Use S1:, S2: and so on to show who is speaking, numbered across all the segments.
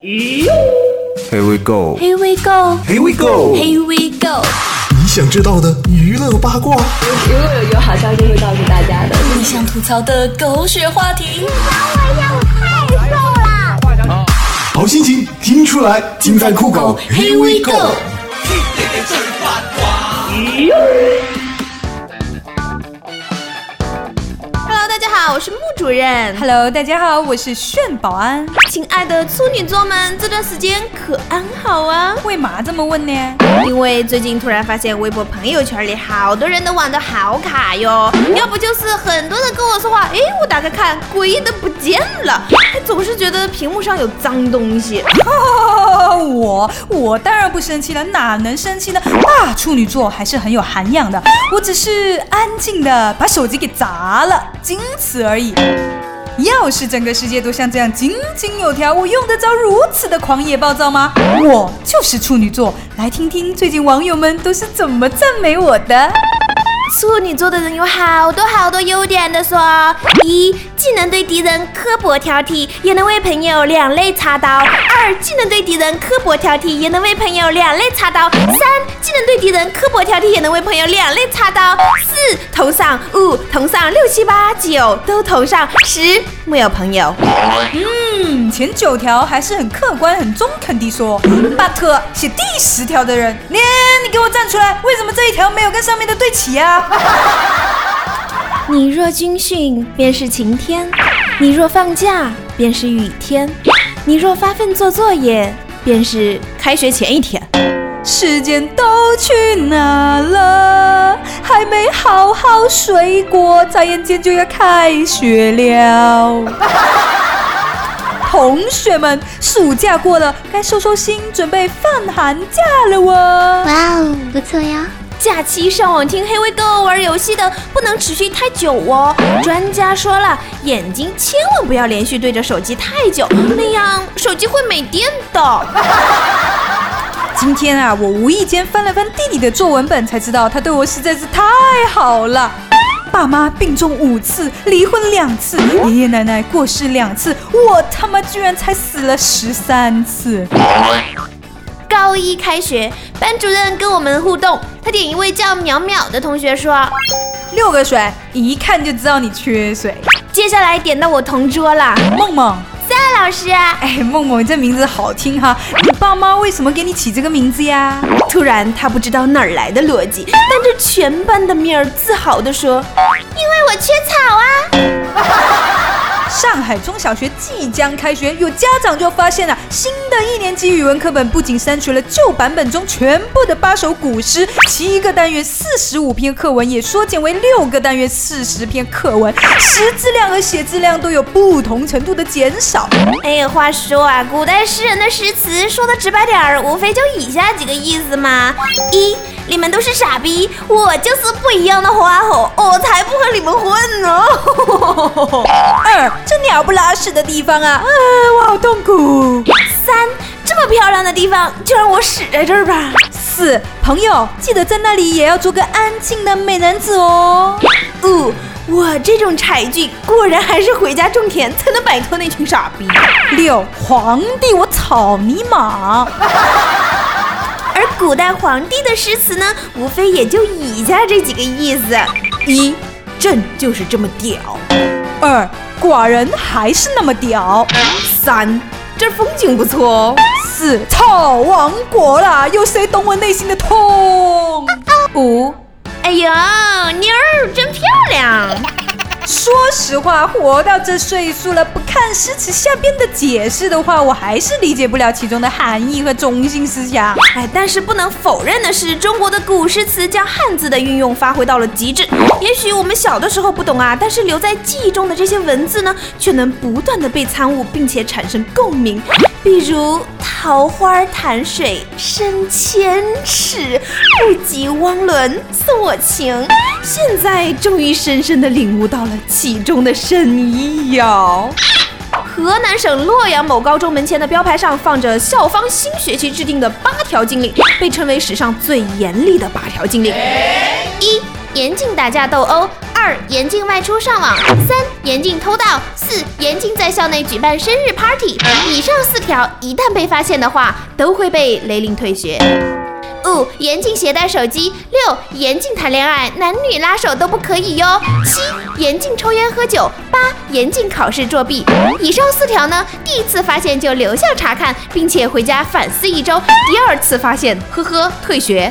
S1: Here we go.
S2: Here we go,
S1: Here we go.
S2: here we go。
S3: 你想知道的娱乐八卦，
S4: 如果有有好消息会告诉大家的。
S2: 你想吐槽的狗血话题，你管我呀，我太瘦了
S3: 好心情听出来，尽在酷狗。
S2: Here we go。好，我是木主任。
S5: Hello，大家好，我是炫保安。
S2: 亲爱的处女座们，这段时间可安好啊？
S5: 为嘛这么问呢？
S2: 因为最近突然发现微博朋友圈里好多人都玩的好卡哟，要不就是很多人跟我说话，哎，我打开看，诡异的不见了，还总是觉得屏幕上有脏东西。
S5: 哦，我当然不生气了，哪能生气呢？大处女座还是很有涵养的，我只是安静的把手机给砸了，仅此而已。要是整个世界都像这样井井有条，我用得着如此的狂野暴躁吗？我就是处女座，来听听最近网友们都是怎么赞美我的。
S2: 处女座的人有好多好多优点的说：一，既能对敌人刻薄挑剔，也能为朋友两肋插刀；二，既能对敌人刻薄挑剔，也能为朋友两肋插刀；三，既能对敌人刻薄挑剔，也能为朋友两肋插刀；四，头上；五，头上；六七八九都头上；十，没有朋友。
S5: 嗯，前九条还是很客观、很中肯地说，but 写第十条的人，连你给我站出来，为什么这一条没有跟上面的对齐啊？
S2: 你若军训，便是晴天；你若放假，便是雨天；你若发奋做作业，便是开学前一天。
S5: 时间都去哪了？还没好好睡过，眨眼间就要开学了。同学们，暑假过了，该收收心，准备放寒假了哦。
S6: 哇哦，不错呀！
S2: 假期上网听黑 We Go 玩游戏的不能持续太久哦。专家说了，眼睛千万不要连续对着手机太久，那样手机会没电的。
S5: 今天啊，我无意间翻了翻弟弟的作文本，才知道他对我实在是太好了。爸妈病重五次，离婚两次，爷爷奶奶过世两次，我他妈居然才死了十三次。
S2: 高一开学，班主任跟我们互动，他点一位叫淼淼的同学说，
S5: 六个水，一看就知道你缺水。
S2: 接下来点到我同桌啦，
S5: 梦梦，
S2: 夏老师啊。
S5: 哎，梦梦这名字好听哈，你爸妈为什么给你起这个名字呀？
S2: 突然，他不知道哪儿来的逻辑，当着全班的面儿自豪地说：“因为我缺草啊。”
S5: 上海中小学即将开学，有家长就发现了新的一年级语文课本不仅删除了旧版本中全部的八首古诗，七个单元四十五篇课文也缩减为六个单元四十篇课文，识字量和写字量都有不同程度的减少。
S2: 哎，话说啊，古代诗人的诗词说的直白点儿，无非就以下几个意思嘛：一，你们都是傻逼，我就是不一样的花火，我才不和你们混呢。
S5: 二，这鸟不拉屎的地方啊，啊，我好痛苦。
S2: 三，这么漂亮的地方，就让我屎在这儿吧。
S5: 四，朋友记得在那里也要做个安静的美男子哦。
S2: 五，我这种柴俊，果然还是回家种田才能摆脱那群傻逼。
S5: 六，皇帝我草泥马。
S2: 古代皇帝的诗词呢，无非也就以下这几个意思：一，朕就是这么屌；
S5: 二，寡人还是那么屌。
S2: 三，这风景不错哦；
S5: 四，操，亡国了，有谁懂我内心的痛？
S2: 五，哎呦，妞儿真漂亮。
S5: 说实话，活到这岁数了，不看诗词下边的解释的话，我还是理解不了其中的含义和中心思想。
S2: 哎，但是不能否认的是，中国的古诗词将汉字的运用发挥到了极致。也许我们小的时候不懂啊，但是留在记忆中的这些文字呢，却能不断的被参悟，并且产生共鸣。比如“桃花潭水深千尺，不及汪伦送我情”，现在终于深深的领悟到了其中的深意哟。河南省洛阳某高中门前的标牌上放着校方新学期制定的八条禁令，被称为史上最严厉的八条禁令：一、严禁打架斗殴；二、严禁外出上网；三、严禁偷盗；四、严禁在校内举办生日 party。以上四条一旦被发现的话，都会被勒令退学。五、严禁携带手机；六、严禁谈恋爱，男女拉手都不可以哟。七、严禁抽烟喝酒；八、严禁考试作弊。以上四条呢，第一次发现就留校查看，并且回家反思一周；第二次发现，呵呵，退学。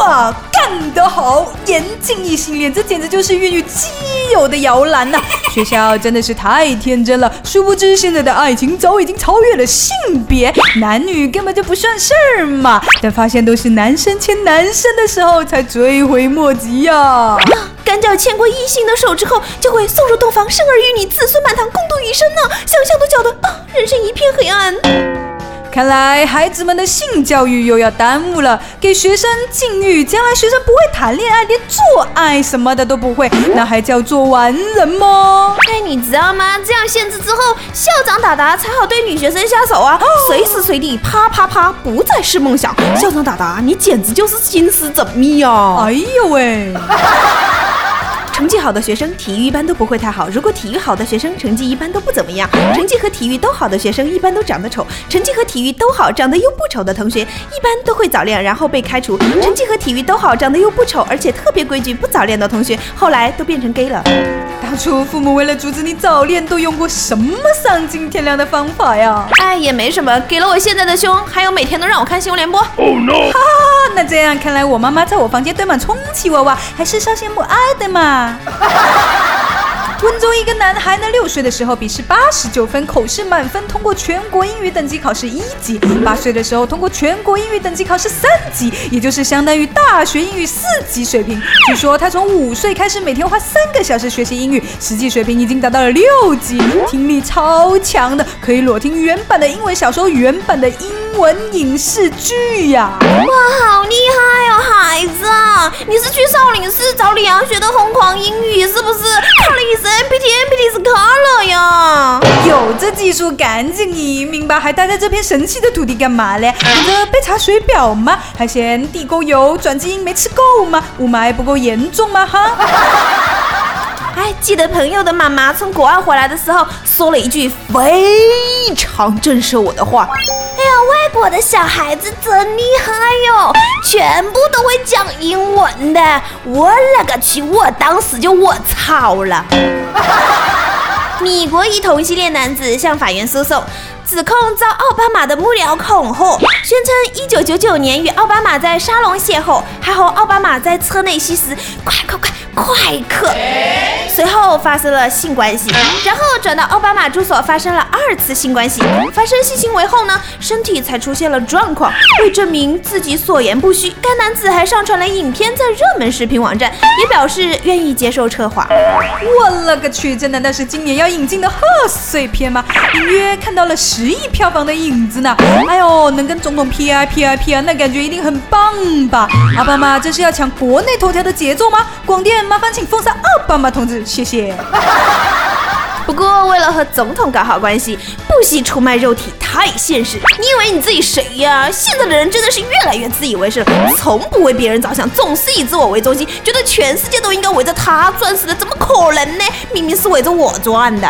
S5: 哇，干得好！严禁异性恋，这简直就是孕育基友的摇篮呐、学校真的是太天真了，殊不知现在的爱情早已经超越了性别，男女根本就不算事儿嘛。但发现都是男男生牵男生的时候，才追悔莫及呀、
S2: 赶脚牵过异性的手之后，就会送入洞房，生儿育女，子孙满堂，共度余生呢。想想都觉得啊，人生一片黑暗。
S5: 看来孩子们的性教育又要耽误了，给学生禁欲，将来学生不会谈恋爱，连做爱什么的都不会，那还叫做完人吗？
S2: 哎，你知道吗？这样限制之后，校长达达才好对女学生下手啊，随时随地啪啪啪，不再是梦想。校长达达，你简直就是心思缜密啊！
S5: 哎呦喂！
S2: 成绩好的学生体育一般都不会太好，如果体育好的学生成绩一般都不怎么样。成绩和体育都好的学生一般都长得丑，成绩和体育都好长得又不丑的同学一般都会早恋，然后被开除。成绩和体育都好长得又不丑，而且特别规矩不早恋的同学，后来都变成 gay 了。
S5: 当初父母为了阻止你早恋，都用过什么丧尽天良的方法呀？
S2: 哎，也没什么，给了我现在的胸，还有每天都让我看新闻联播。
S5: 哦 no！哈哈，那这样看来，我妈妈在我房间堆满充气娃娃，还是稍显母爱的嘛。哈哈哈哈哈温州一个男孩呢，六岁的时候笔试八十九分，口试满分，通过全国英语等级考试一级；八岁的时候通过全国英语等级考试三级，也就是相当于大学英语四级水平。据说他从五岁开始每天花三个小时学习英语，实际水平已经达到了六级，听力超强的，可以裸听原版的英文小说、原版的英文影视剧呀。
S2: 哇，好厉害哦，孩子啊！你是去少林寺找李阳学的疯狂英语是不是？他的意思 NPT NPT 是 color 呀。
S5: 有这技术赶紧移民吧，还待在这片神奇的土地干嘛嘞？等着被查水表吗？还嫌地沟油转基因没吃够吗？雾霾不够严重吗？哈！
S2: 哎，记得朋友的妈妈从国外回来的时候说了一句非常震慑我的话。哎呀，外国的小孩子真厉害哟，全部都会讲英文的。我勒个去！我当时就我操了。米国一同性恋男子向法院诉讼，指控遭奥巴马的幕僚恐吓，宣称1999年与奥巴马在沙龙邂逅，还和奥巴马在车内吸食快快快快克，随后发生了性关系，然后转到奥巴马住所发生了二次性关系。发生性行为后呢，身体才出现了状况。为证明自己所言不虚，该男子还上传了影片在热门视频网站，也表示愿意接受策划。
S5: 我勒个去！这难道是今年要引进的贺岁片吗？隐约看到了十亿票房的影子呢。哎呦，能跟总统 P I P I P 啊，那感觉一定很棒吧？奥巴马这是要抢国内头条的节奏吗？广电麻烦请封杀奥巴马同志，谢谢。
S2: 不过，为了和总统搞好关系，不惜出卖肉体，太现实。你以为你自己谁呀？现在的人真的是越来越自以为是了，从不为别人着想，总是以自我为中心，觉得全世界都应该围着他转似的，怎么可能呢？明明是围着我转的。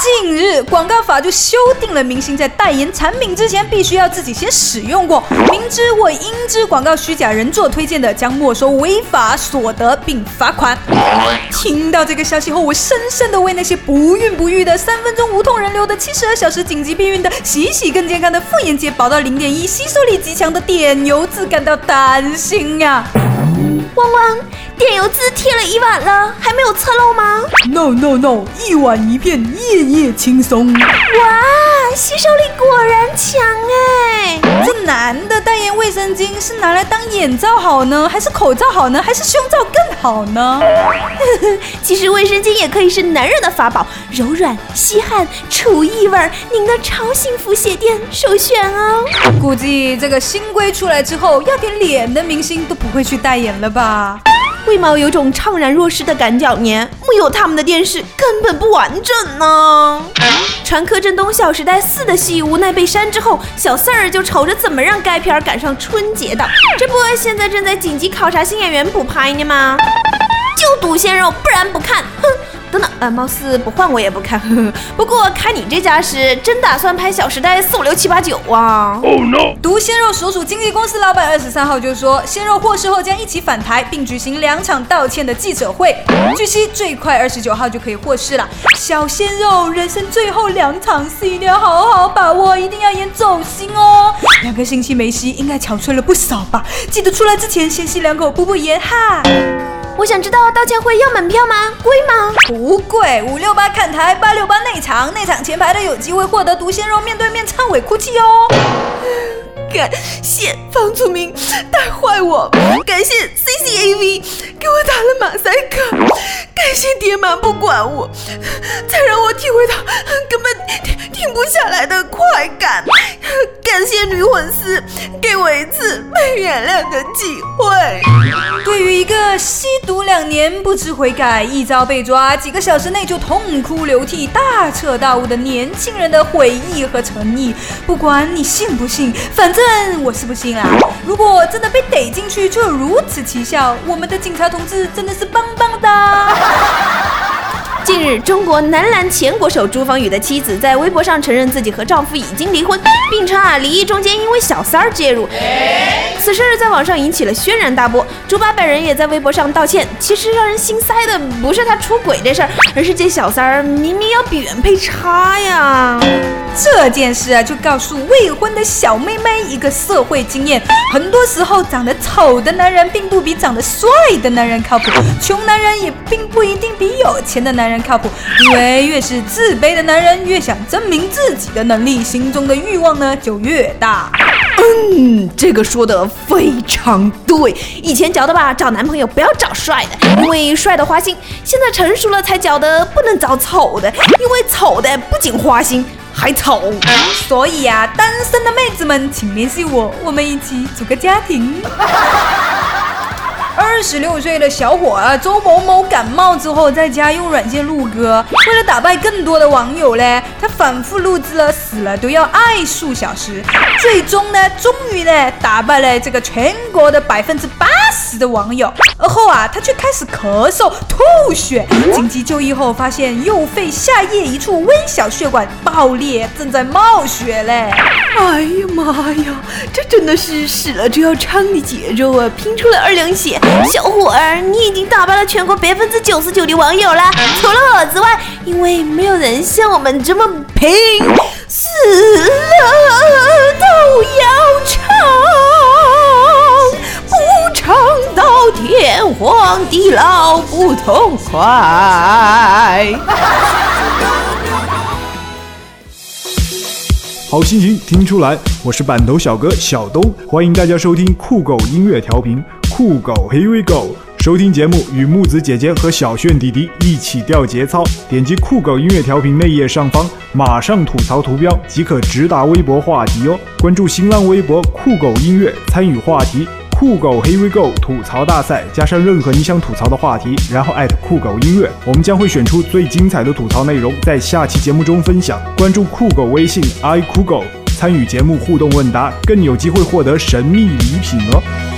S5: 近日，广告法就修订了，明星在代言产品之前，必须要自己先使用过，明知或应知广告虚假人做推荐的，将没收违法所得并罚款。听到这个消息后，我深深的为那些不孕不育的、三分钟无痛人流的、七十二小时紧急避孕的、洗洗更健康的、妇炎洁薄到零点一、吸收力极强的碘油渍感到担心呀、
S2: 汪汪，碘油渍贴了一晚了，还没有侧漏吗
S5: ？No no no，一晚一片，夜夜轻松。
S2: 哇，吸收力果然强哎！
S5: 这男的代言卫生巾是拿来当眼罩好呢，还是口罩好呢，还是胸罩更好呢？
S2: 其实卫生巾也可以是男人的法宝，柔软、吸汗、除异味儿，您的超幸福鞋垫首选哦。
S5: 估计这个新规出来之后，要点脸的明星都不会去代言了吧？
S2: 为毛有种怅然若失的感觉呢？木有他们的电视根本不完整呢。传柯震东《小时代四》的戏无奈被删之后，小四儿就瞅着怎么让该片赶上春节档。这不，现在正在紧急考察新演员补拍呢吗？就赌鲜肉，不然不看。哼。等等，呃，貌似不换我也不看。呵 呵不过看你这架势，真打算拍《小时代》四五六七八九啊！Oh no！？
S5: 毒鲜肉所属经纪公司老板二十三号就说，鲜肉获释后将一起返台，并举行两场道歉的记者会。据悉，最快二十九号就可以获释了。小鲜肉人生最后两场戏一定要好好把握，一定要演走心哦。两个星期没戏，应该憔悴了不少吧？记得出来之前先吸两口补补盐哈。
S2: 我想知道道歉会要门票吗？贵吗？
S5: 不贵，五六八看台，八六八内场，内场前排的有机会获得毒鲜肉面对面忏悔哭泣哦。
S2: 感谢房祖名带坏我，感谢 CCAV 给我打了马赛克，感谢爹妈不管我，才让我体会到根本停不下来的快感。感谢女粉丝给我一次被原谅的机会。
S5: 对于一个吸毒两年不知悔改，一朝被抓几个小时内就痛哭流涕、大彻大悟的年轻人的悔意和诚意，不管你信不信，反正我是不信啦。如果真的被逮进去，就有如此奇效，我们的警察同志真的是棒棒的。
S2: 近日，中国男篮前国手朱芳雨的妻子在微博上承认自己和丈夫已经离婚，并称啊，离异中间因为小三儿介入。此事在网上引起了轩然大波。朱八本人也在微博上道歉。其实让人心塞的不是他出轨这事儿，而是这小三儿明明要比原配差呀。
S5: 这件事啊，就告诉未婚的小妹妹一个社会经验：很多时候，长得丑的男人并不比长得帅的男人靠谱，穷男人也并不一定比有钱的男人。靠谱，因为越是自卑的男人，越想证明自己的能力，心中的欲望呢就越大。
S2: 嗯，这个说的非常对。以前觉得吧，找男朋友不要找帅的，因为帅的花心；现在成熟了才觉得不能找丑的，因为丑的不仅花心还丑。
S5: 所以呀，单身的妹子们，请联系我，我们一起组个家庭。二十六岁的小伙啊，周某某感冒之后在家用软件录歌，为了打败更多的网友嘞，他反复录制了死了都要爱数小时，最终呢，终于呢打败了这个全国的百分之八十的网友。而后啊，他却开始咳嗽吐血，紧急就医后发现右肺下叶一处微小血管爆裂，正在冒血嘞。
S2: 哎呀妈呀，这真的是死了就要唱的节奏啊！拼出了二两血。小伙儿，你已经打败了全国百分之九十九的网友了，除了我之外，因为没有人像我们这么拼，死了都要唱，不唱到天荒地老不痛快。
S3: 好心情听出来，我是板头小哥小东，欢迎大家收听酷狗音乐调频。酷狗，Here we go！收听节目与木子姐姐和小炫弟弟一起掉节操。点击酷狗音乐调频内页上方马上吐槽图标即可直达微博话题哦。关注新浪微博酷狗音乐，参与话题酷狗 Here we go 吐槽大赛，加上任何你想吐槽的话题，然后艾特酷狗音乐，我们将会选出最精彩的吐槽内容，在下期节目中分享。关注酷狗微信 i 酷狗，参与节目互动问答，更有机会获得神秘礼品哦。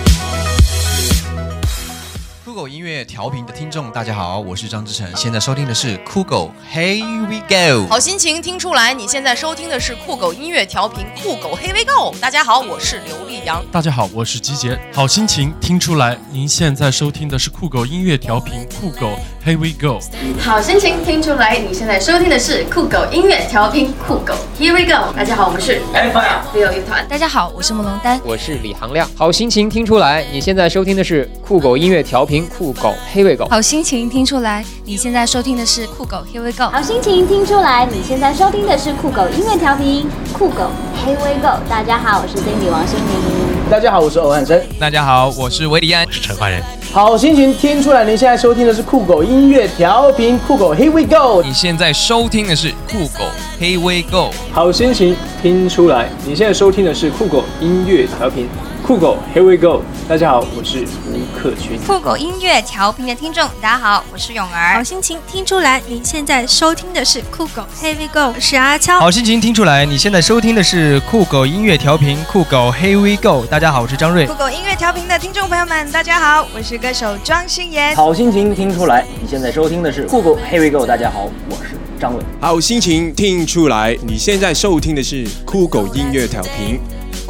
S1: 乐调频的听众，大家好，我是张志成，现在收听的是酷狗，Here we go，
S7: 好心情听出来，你现在收听的是酷狗音乐调频，酷狗，Here we go，大家好，我是刘力扬，
S8: 大家好，我是吉杰，好心情听出来，您现在收听的是酷狗音乐调频，酷狗，Here we go，
S9: 好心情听出来，你现在收听的是酷狗音乐调频，酷狗，Here we go，大家好，我们是 Fire 乐团，
S10: 大家好，我是梦龙丹，
S11: 我是李航亮，好心情听出来，你现在收听的是酷狗音乐调频，酷狗。黑尾狗，
S10: 好心情听出来，你现在收听的是酷狗 Here We Go。
S12: 好心情听出来，你现在收听的是酷狗音乐调频，酷狗 Here We Go。大家好，我是 Cindy 王心凌。
S13: 大家好，我是欧汉生。
S1: 大家好，我是维迪安，
S8: 我是陈焕仁。
S13: 好心情听出来，你现在收听的是酷狗音乐调频，酷狗 Here We Go。
S1: 你现在收听的是酷狗 Here We Go。
S13: 好心情听出来，你现在收听的是酷狗音乐调频。酷狗 Here we go，大家好，我是吴克群。
S10: 酷狗音乐调频的听众，大家好，我是泳儿。
S14: 好心情听出来，您现在收听的是酷狗 Here we go，我是阿悄。
S1: 好心情听出来，你现在收听的是酷狗音乐调频酷狗 Here we go，大家好，我是张瑞。
S14: 酷狗音乐调频的听众朋友们，大家好，我是歌手庄心妍。
S11: 好心情听出来，你现在收听的是酷狗 Here we go，大家好，我是张伟。
S15: 好心情听出来，你现在收听的是酷狗音乐调频。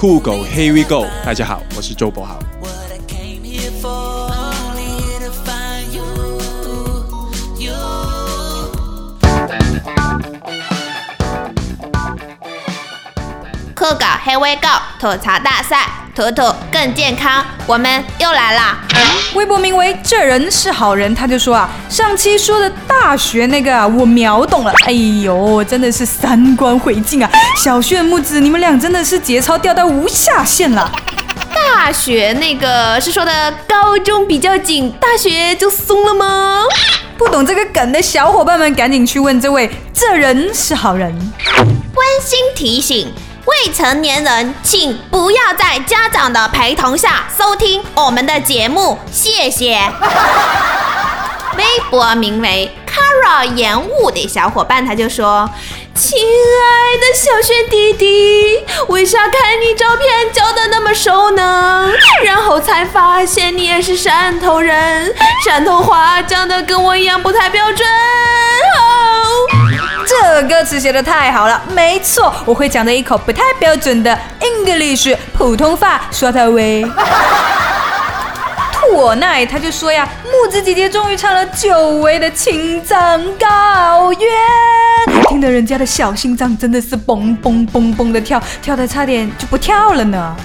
S15: 酷狗 Here we go，大家好，我是周博豪。
S2: 酷狗 Here we go. 吐槽大赛，吐吐更健康，我们又来啦！
S5: 微博名为“这人是好人”，他就说啊，上期说的大学那个啊，我秒懂了。哎呦，真的是三观毁尽啊！小炫木子，你们俩真的是节操掉到无下限了。
S2: 大学那个是说的高中比较紧，大学就松了吗？
S5: 不懂这个梗的小伙伴们，赶紧去问这位“这人是好人”。
S2: 温馨提醒。未成年人，请不要在家长的陪同下收听我们的节目，谢谢。微博名为 Kara 延误的小伙伴，他就说：“亲爱的小轩弟弟，为啥看你照片教的那么熟呢？然后才发现你也是汕头人，汕头话讲的跟我一样不太标准。”
S5: 这歌词写的太好了，没错，我会讲的一口不太标准的 English 普通话，说他喂。我奈他就说呀，木子姐姐终于唱了久违的青藏高原，听得人家的小心脏真的是嘣嘣嘣嘣的跳，跳的差点就不跳了呢。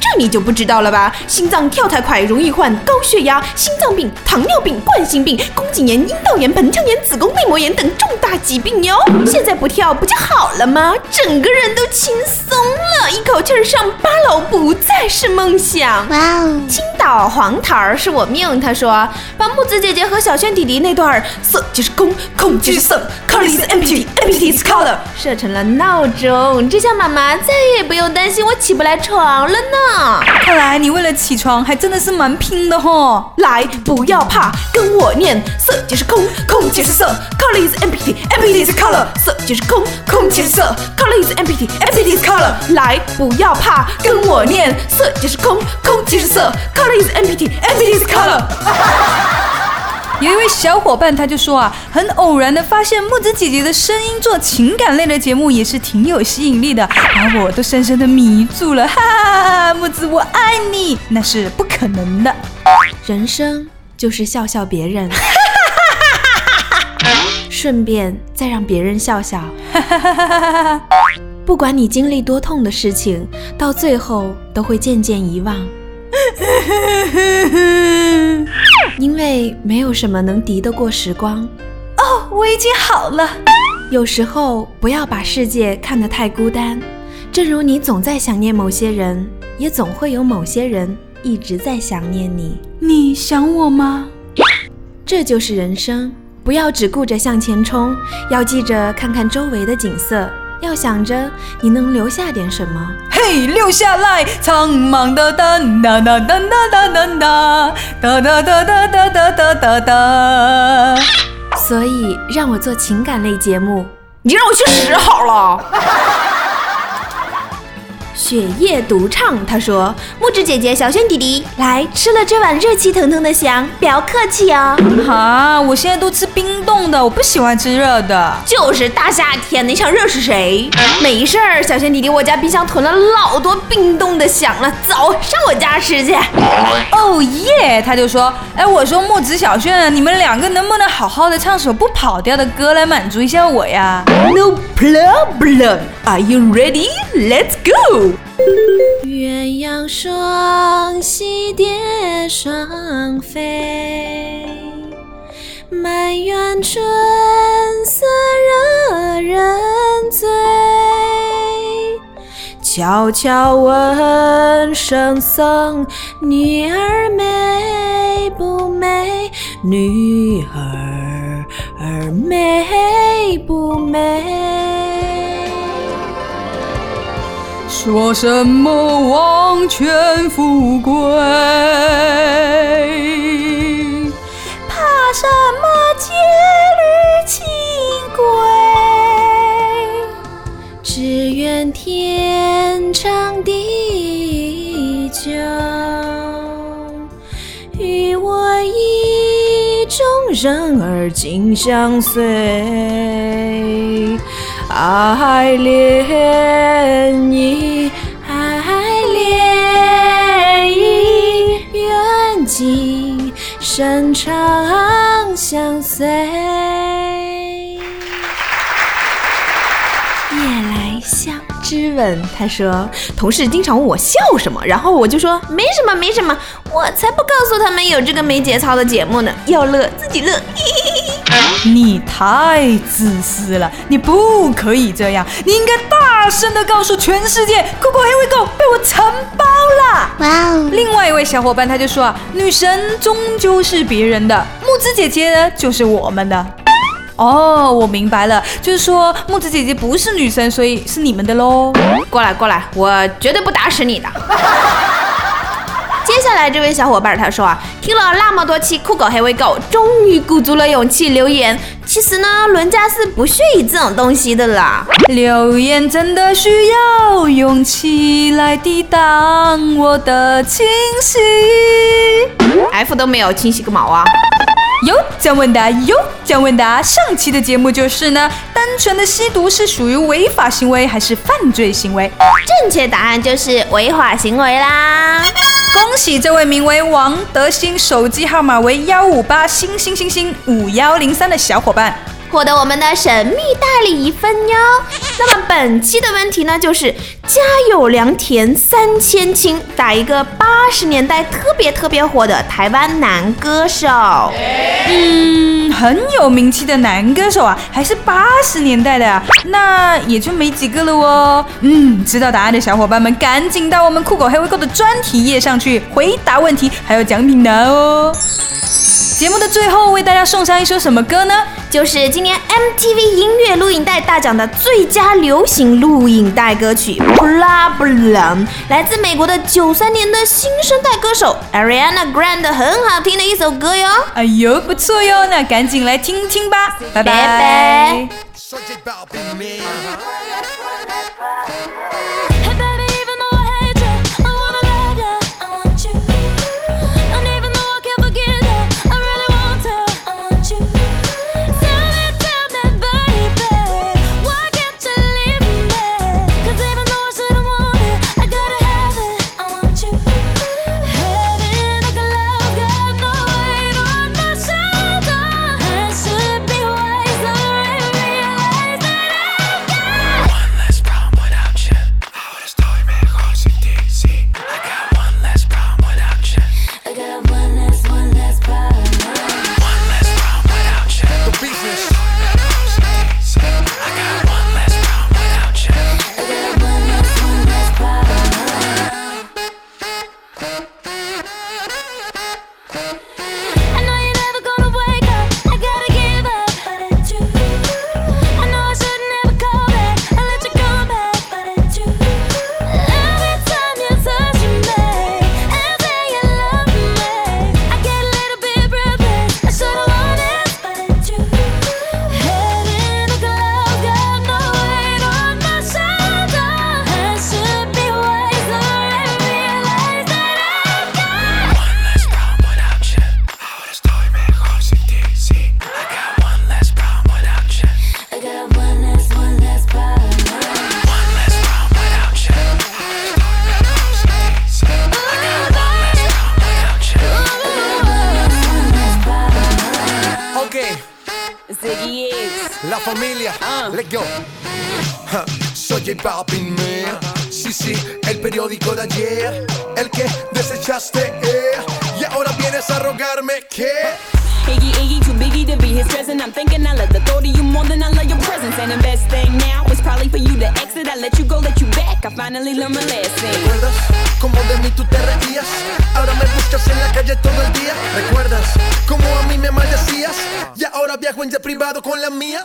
S2: 这你就不知道了吧？心脏跳太快容易患高血压、心脏病、糖尿病、冠心病、宫颈炎、阴道炎、盆腔炎、子宫内膜炎等重大疾病哟。现在不跳不就好了吗？整个人都轻松了，一口气上八楼不再是梦想。哇哦！青岛黄桃儿是我命，他说把木子姐姐和小轩弟弟那段色就是空，空就是色，color is empty，empty is color 设成了闹钟，这下妈妈再也不用担心我起不来床了呢。
S5: 看来你为了起床还真的是蛮拼的吼！
S2: 来，不要怕，跟我念：色即是空，空即是色；color is empty，empty is color。色即是空，空即是色；color is empty，empty is color。来，不要怕，跟我念：色即是空，空即是色；color is empty，empty is color。
S5: 有一位小伙伴，他就说啊，很偶然的发现木子姐姐的声音做情感类的节目也是挺有吸引力的，把我都深深的迷住了，哈哈哈！木子我爱你，那是不可能的。
S2: 人生就是笑笑别人，顺便再让别人笑笑，不管你经历多痛的事情，到最后都会渐渐遗忘。因为没有什么能敌得过时光。
S5: 哦，我已经好了。
S2: 有时候不要把世界看得太孤单，正如你总在想念某些人，也总会有某些人一直在想念你。
S5: 你想我吗？
S2: 这就是人生，不要只顾着向前冲，要记着看看周围的景色。要想着你能留下点什么，
S5: 嘿，留下来，苍茫的哒哒哒哒哒哒哒哒哒哒哒哒哒哒哒哒。
S2: 所以让我做情感类节目，你让我去死好了。雪夜独唱，他说：“木质姐姐、小轩弟弟，来吃了这碗热气腾腾的翔，不要客气哦。”
S5: 哈，我现在都吃冰冻的，我不喜欢吃热的。
S2: 就是大夏天的，你想热死谁？没事儿，小轩弟弟，我家冰箱囤了老多冰冻的翔了，走上我家吃去。
S5: 哦耶！他就说：“哎，我说木子、小轩，你们两个能不能好好的唱首不跑调的歌来满足一下我呀
S2: ？”No problem. Are you ready? Let's go. 鸳鸯双栖蝶双飞，满园春色惹人醉。悄悄问圣僧，女儿美不美？女儿儿美不美？
S5: 说什么王权富贵？
S2: 怕什么戒律清规？只愿天长地久，与我意中人儿紧相随。爱恋意，爱恋意，愿今生长相随。夜来香之吻，他说，同事经常问我笑什么，然后我就说没什么没什么，我才不告诉他们有这个没节操的节目呢，要乐自己乐。
S5: 嘿嘿嘿你太自私了，你不可以这样，你应该大声的告诉全世界，酷酷黑尾狗被我承包了。哇哦！另外一位小伙伴他就说啊，女神终究是别人的，木子姐姐呢就是我们的。哦，我明白了，就是说木子姐姐不是女神，所以是你们的喽。
S2: 过来过来，我绝对不打死你的。接下来这位小伙伴他说啊，听了那么多期酷狗黑喂狗，终于鼓足了勇气留言。其实呢，伦家是不屑于这种东西的啦。
S5: 留言真的需要勇气来抵挡我的清晰。
S2: F 都没有，清晰个毛啊！
S5: 有姜问答，有姜问答。上期的节目就是呢，单纯的吸毒是属于违法行为还是犯罪行为？
S2: 正确答案就是违法行为啦！
S5: 恭喜这位名为王德兴，手机号码为幺五八星星星星五幺零三的小伙伴。
S2: 获得我们的神秘大礼一份哟。那么本期的问题呢，就是家有良田三千顷，打一个八十年代特别特别火的台湾男歌手。
S5: 嗯，很有名气的男歌手啊，还是八十年代的啊，那也就没几个了哦。嗯，知道答案的小伙伴们，赶紧到我们酷狗黑微购的专题页上去回答问题，还有奖品拿哦。节目的最后，为大家送上一首什么歌呢？
S2: 就是今年 MTV 音乐录影带大奖的最佳流行录影带歌曲《Problem》，来自美国的九三年的新生代歌手 Ariana Grande，很好听的一首歌哟。
S5: 哎呦，不错哟，那赶紧来听听吧，拜拜。
S2: 拜拜
S16: Familia, let's go. Ja, Soy J Balvin, man. Sí, sí, el periódico de ayer. El que desechaste, eh. Y ahora vienes a rogarme que.
S17: Iggy, Iggy, too biggie to be his present. I'm thinking I love the thought of you more than I love your presence. And the best thing now is probably for you to exit. I let you go, let you back. I finally learned my lesson.
S16: ¿Recuerdas cómo de mí tú te reías? Ahora me buscas en la calle todo el día. ¿Recuerdas cómo a mí me maldecías? Y ahora viajo en jet privado con las mías.